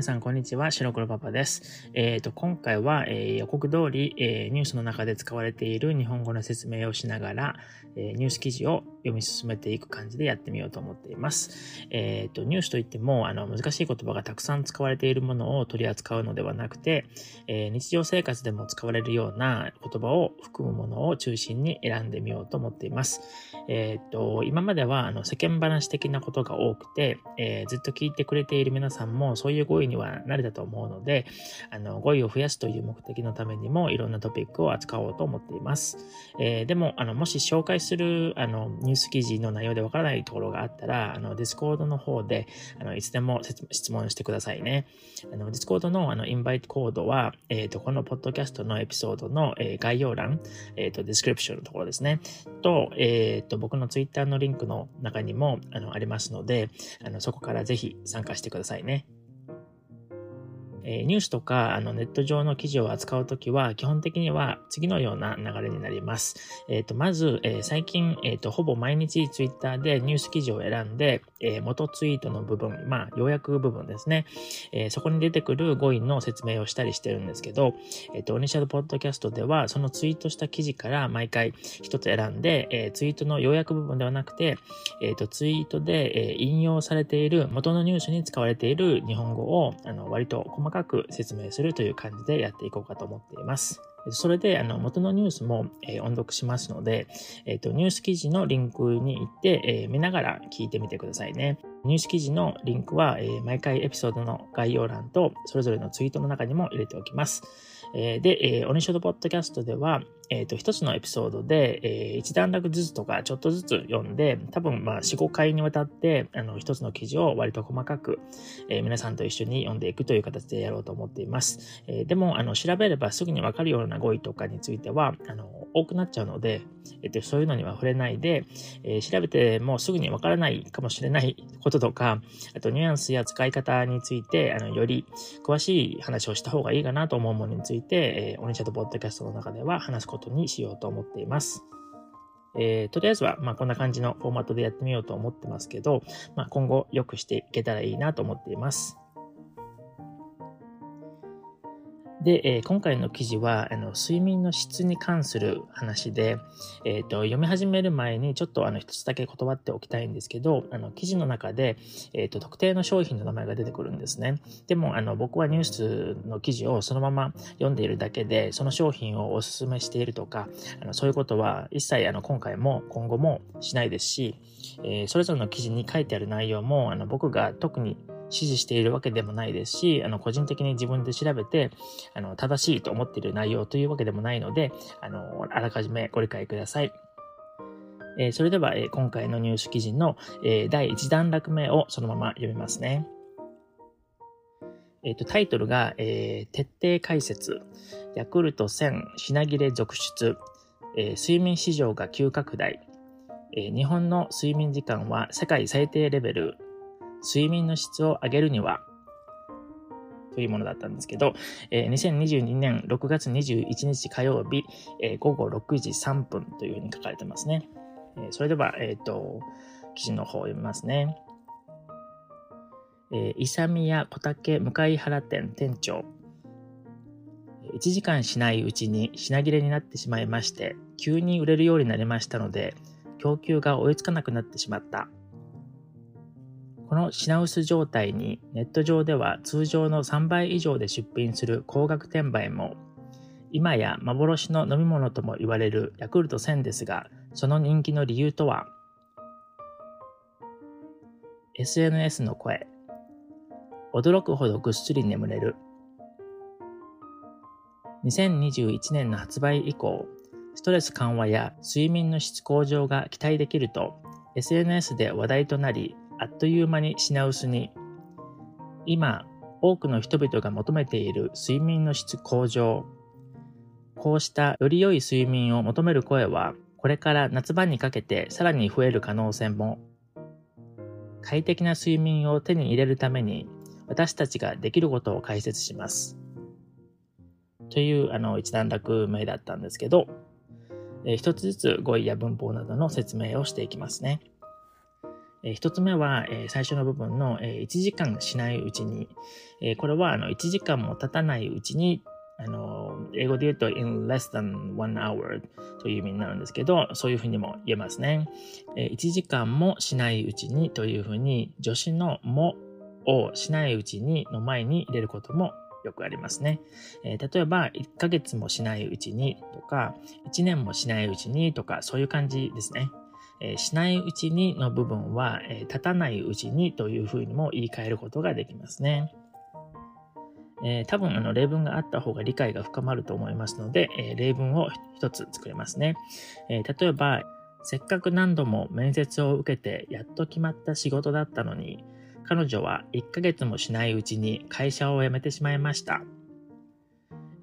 皆さん、こんにちは。白黒パパです。えっ、ー、と、今回は、えー、予告通り、えー、ニュースの中で使われている日本語の説明をしながら、えニュース記事を読み進めていく感じでやってみようと思っています。えっ、と、ニュースといっても、あの、難しい言葉がたくさん使われているものを取り扱うのではなくて、え日常生活でも使われるような言葉を含むものを中心に選んでみようと思っています。えっ、と、今までは、あの、世間話的なことが多くて、えずっと聞いてくれている皆さんも、そういう語彙には慣れたと思うので、あの、語彙を増やすという目的のためにも、いろんなトピックを扱おうと思っています。えー、でも、あの、もし紹介する、あの、ニューニュース記事の内容でわからないところがあったら、あの、ディスコードの方で、あの、いつでも質問してくださいね。あの、ディスコードの、あの、インバイトコードは、えっ、ー、と、このポッドキャストのエピソードの、えー、概要欄、えっ、ー、と、ディスクリプションのところですね。と、えっ、と、僕のツイッターのリンクの中にも、あの、ありますので、あの、そこからぜひ参加してくださいね。えニュースとかあのネット上の記事を扱うときは、基本的には次のような流れになります。えっ、ー、と、まず、えー、最近、えっ、ー、と、ほぼ毎日ツイッターでニュース記事を選んで、え元ツイートの部分、まあ、要約部分ですね。えそこに出てくる語彙の説明をしたりしてるんですけど、えっ、と、オニシャルポッドキャストでは、そのツイートした記事から毎回一つ選んで、えツイートの要約部分ではなくて、えっ、と、ツイートで、え引用されている元のニュースに使われている日本語を、あの、割と細かく説明するという感じでやっていこうかと思っています。それで、あの、元のニュースも、えー、音読しますので、えっ、ー、と、ニュース記事のリンクに行って、えー、見ながら聞いてみてくださいね。ニュース記事のリンクは、え、毎回エピソードの概要欄と、それぞれのツイートの中にも入れておきます。えー、で、えー、オニショドポッドキャストでは、えっ、ー、と、一つのエピソードで、えー、一段落ずつとかちょっとずつ読んで、多分まあ4、5回にわたって、あの、一つの記事を割と細かく、えー、皆さんと一緒に読んでいくという形でやろうと思っています。えー、でも、あの、調べればすぐにわかるような語彙とかについては、あの、多くなっちゃうので、えっ、と、そういうのには触れないで、えー、調べてもすぐにわからないかもしれないこととか、あとニュアンスや使い方について、あの、より詳しい話をした方がいいかなと思うものについて、えー、オニシャドポッドキャストの中では話すことにしようと思っています。えー、とりあえずは、まあ、こんな感じのフォーマットでやってみようと思ってますけど、まあ、今後良くしていけたらいいなと思っています。で、えー、今回の記事はあの睡眠の質に関する話で、えーと、読み始める前にちょっとあの一つだけ断っておきたいんですけど、あの記事の中で、えーと、特定の商品の名前が出てくるんですね。でもあの僕はニュースの記事をそのまま読んでいるだけで、その商品をお勧めしているとか、あのそういうことは一切あの今回も今後もしないですし、えー、それぞれの記事に書いてある内容もあの僕が特に指示しているわけでもないですし、あの、個人的に自分で調べて、あの、正しいと思っている内容というわけでもないので、あの、あらかじめご理解ください。え、それでは、え、今回のニュース記事の、え、第1段落目をそのまま読みますね。えっ、と、タイトルが、え徹底解説、ヤクルト1000品切れ続出、え睡眠市場が急拡大、え日本の睡眠時間は世界最低レベル睡眠の質を上げるには、というものだったんですけど、えー、2022年6月21日火曜日、えー、午後6時3分というふうに書かれてますね。えー、それでは、えっ、と、記事の方を読みますね。えー、イサミヤ小竹向原店店長。1時間しないうちに品切れになってしまいまして、急に売れるようになりましたので、供給が追いつかなくなってしまった。この品薄状態にネット上では通常の3倍以上で出品する高額転売も、今や幻の飲み物とも言われるヤクルト1000ですが、その人気の理由とは ?SNS の声。驚くほどぐっすり眠れる。2021年の発売以降、ストレス緩和や睡眠の質向上が期待できると SNS で話題となりあっという間に品薄に。今、多くの人々が求めている睡眠の質向上。こうしたより良い睡眠を求める声は、これから夏場にかけてさらに増える可能性も。快適な睡眠を手に入れるために、私たちができることを解説します。という、あの、一段落目だったんですけど、えー、一つずつ語彙や文法などの説明をしていきますね。えー、一つ目は、え、最初の部分の、え、1時間しないうちに、え、これはあの1時間も経たないうちに、あの、英語で言うと in less than one hour という意味になるんですけど、そういうふうにも言えますね。え、1時間もしないうちにというふうに、助詞のもをしないうちにの前に入れることもよくありますね。え、例えば、1ヶ月もしないうちにとか、1年もしないうちにとか、そういう感じですね。えー、しないうちにの部分は、えー、立たないうちにというふうにも言い換えることができますね。えー、多分あの例文があった方が理解が深まると思いますので、えー、例文を一つ作れますね、えー、例えば、せっかく何度も面接を受けてやっと決まった仕事だったのに、彼女は1ヶ月もしないうちに会社を辞めてしまいました。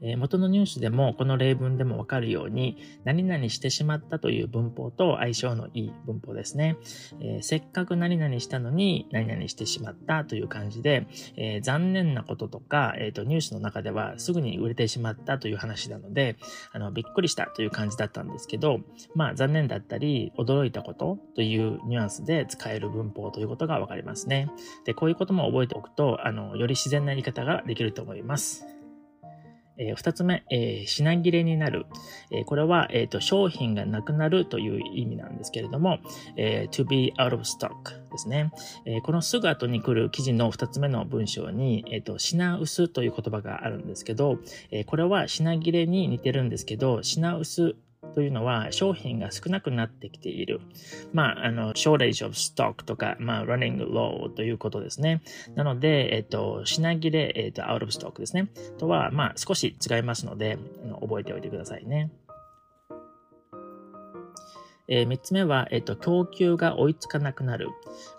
え元のニュースでもこの例文でもわかるように何々してしまったという文法と相性のいい文法ですね。えー、せっかく何々したのに何々してしまったという感じで、えー、残念なこととか、えーと、ニュースの中ではすぐに売れてしまったという話なのであのびっくりしたという感じだったんですけど、まあ残念だったり驚いたことというニュアンスで使える文法ということがわかりますね。で、こういうことも覚えておくとあのより自然な言い方ができると思います。えー、2つ目、えー、品切れになる。えー、これは、えーと、商品がなくなるという意味なんですけれども、えー、to be out of stock ですね。えー、このすぐ後に来る記事の2つ目の文章に、えーと、品薄という言葉があるんですけど、えー、これは品切れに似てるんですけど、品薄というのは商品が少なくなってきている。まあ、あの、shortage of stock とか、まあ、running low ということですね。なので、えっと、品切れ、えっと、out of stock ですね。とは、まあ、少し違いますので、覚えておいてくださいね。えー、3つ目は、えっ、と、供給が追いつかなくなる。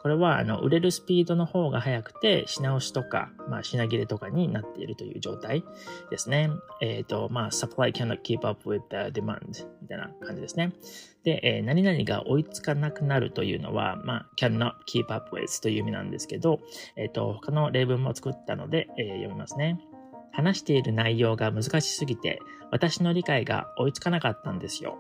これは、あの、売れるスピードの方が速くて、品押しとか、まあ、品切れとかになっているという状態ですね。えっ、ー、と、まあ、supply cannot keep up with the demand みたいな感じですね。で、えー、何々が追いつかなくなるというのは、まあ、cannot keep up with という意味なんですけど、えっ、と、他の例文も作ったので、え読みますね。話している内容が難しすぎて、私の理解が追いつかなかったんですよ。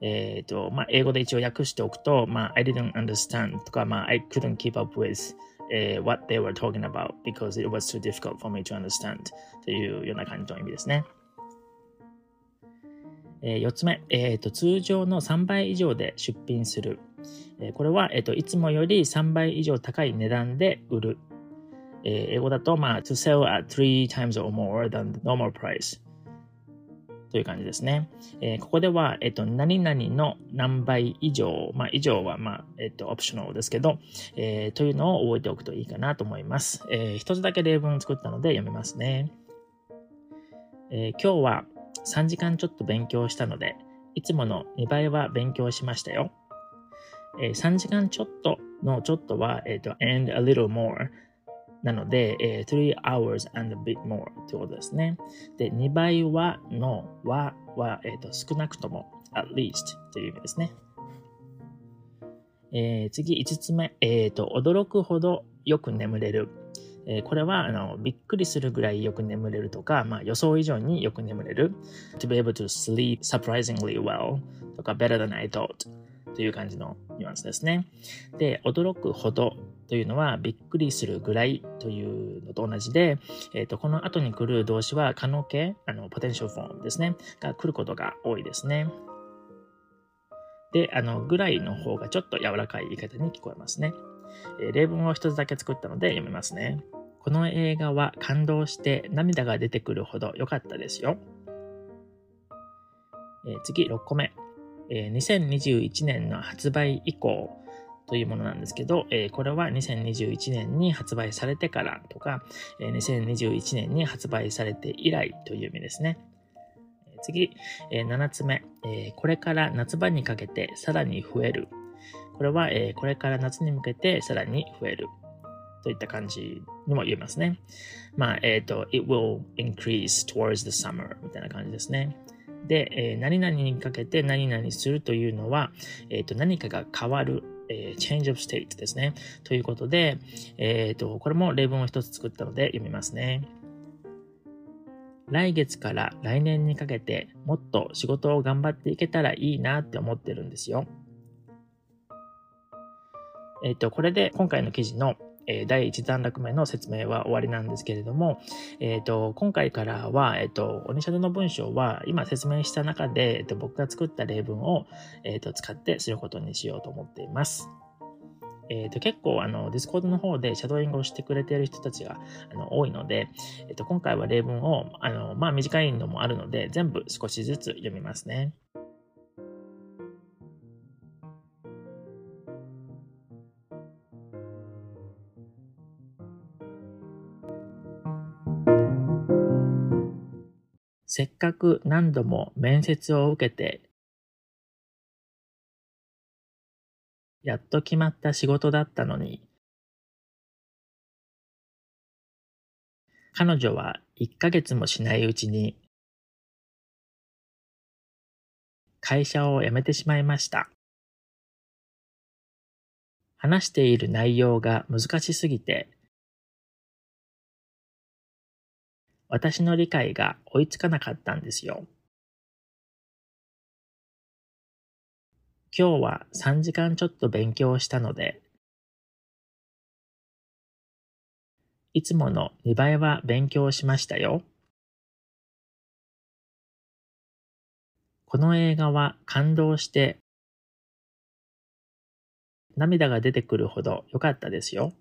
えっ、ー、と、まあ、英語で一応訳しておくと、まあ、I didn't understand とか、まあ、I couldn't keep up with、えー、what they were talking about because it was too difficult for me to understand というような感じの意味ですね。えー、4つ目、えーと、通常の3倍以上で出品する。えー、これは、えーと、いつもより3倍以上高い値段で売る。えー、英語だと、まあ、to sell at three times or more than the normal price。という感じですね。えー、ここでは、えっ、と、何々の何倍以上、まあ、以上は、まあ、えっ、と、オプショナルですけど、え、というのを覚えておくといいかなと思います。えー、一つだけ例文を作ったので読めますね。え今日は3時間ちょっと勉強したので、いつもの2倍は勉強しましたよ。え3時間ちょっとのちょっとは、えっ、と、and a little more なので、えー、3 hours and a bit more ということですね。で、2倍はのはは、えーと、少なくとも at least という意味ですね。えー、次、5つ目、えーと、驚くほどよく眠れる。えー、これはあのびっくりするぐらいよく眠れるとか、まあ、予想以上によく眠れる。to be able to sleep surprisingly well とか better than I thought という感じのニュアンスですね。で、驚くほどというのはびっくりするぐらいというのと同じで、えっ、ー、と、この後に来る動詞は可能形、あの、ポテンシャルフォームですね、が来ることが多いですね。で、あの、ぐらいの方がちょっと柔らかい言い方に聞こえますね。えー、例文を一つだけ作ったので読みますね。この映画は感動して涙が出てくるほど良かったですよ。えー、次、6個目。えー、2021年の発売以降、というものなんですけど、えー、これは2021年に発売されてからとか、えー、2021年に発売されて以来という意味ですね。次、えー、7つ目、えー、これから夏場にかけてさらに増える。これは、えー、これから夏に向けてさらに増える。といった感じにも言えますね。まあ、えっ、ー、と、it will increase towards the summer みたいな感じですね。で、えー、何々にかけて何々するというのは、えっ、ー、と、何かが変わるえー、change of state ですね。ということで、えっ、ー、と、これも例文を一つ作ったので読みますね。来月から来年にかけてもっと仕事を頑張っていけたらいいなって思ってるんですよ。えっ、と、これで今回の記事のえ第1段落目の説明は終わりなんですけれども、え、ー、と、今回からは、え、ー、と、鬼シャドの文章は、今説明した中で、えっ、と、僕が作った例文を、えっ、と、使ってすることにしようと思っています。えっ、と、結構、あの、ディスコードの方でシャドーイングをしてくれている人たちが、あの、多いので、えっ、と、今回は例文を、あの、まあ、短いのもあるので、全部少しずつ読みますね。せっかく何度も面接を受けて、やっと決まった仕事だったのに、彼女は1ヶ月もしないうちに、会社を辞めてしまいました。話している内容が難しすぎて、私の理解が追いつかなかったんですよ。今日は3時間ちょっと勉強したので、いつもの2倍は勉強しましたよ。この映画は感動して涙が出てくるほど良かったですよ。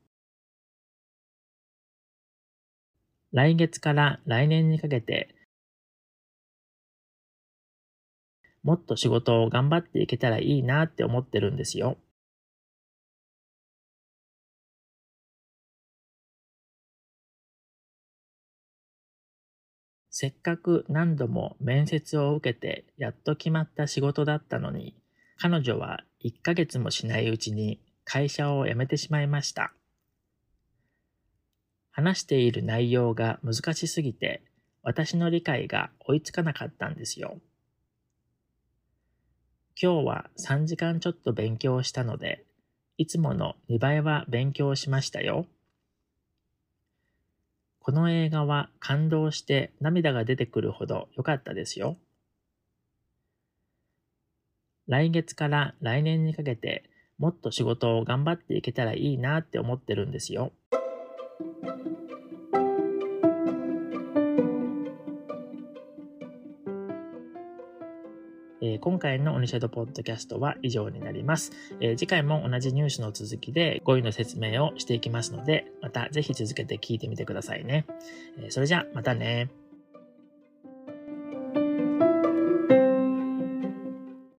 来月から来年にかけて、もっと仕事を頑張っていけたらいいなって思ってるんですよ。せっかく何度も面接を受けてやっと決まった仕事だったのに、彼女は1ヶ月もしないうちに会社を辞めてしまいました。話している内容が難しすぎて、私の理解が追いつかなかったんですよ。今日は3時間ちょっと勉強したので、いつもの2倍は勉強しましたよ。この映画は感動して涙が出てくるほど良かったですよ。来月から来年にかけてもっと仕事を頑張っていけたらいいなって思ってるんですよ。えー、今回のオニシェドポッドキャストは以上になります、えー、次回も同じニュースの続きで語彙の説明をしていきますので、またぜひ続けて聞いてみてくださいね。えー、それじゃあ、またね。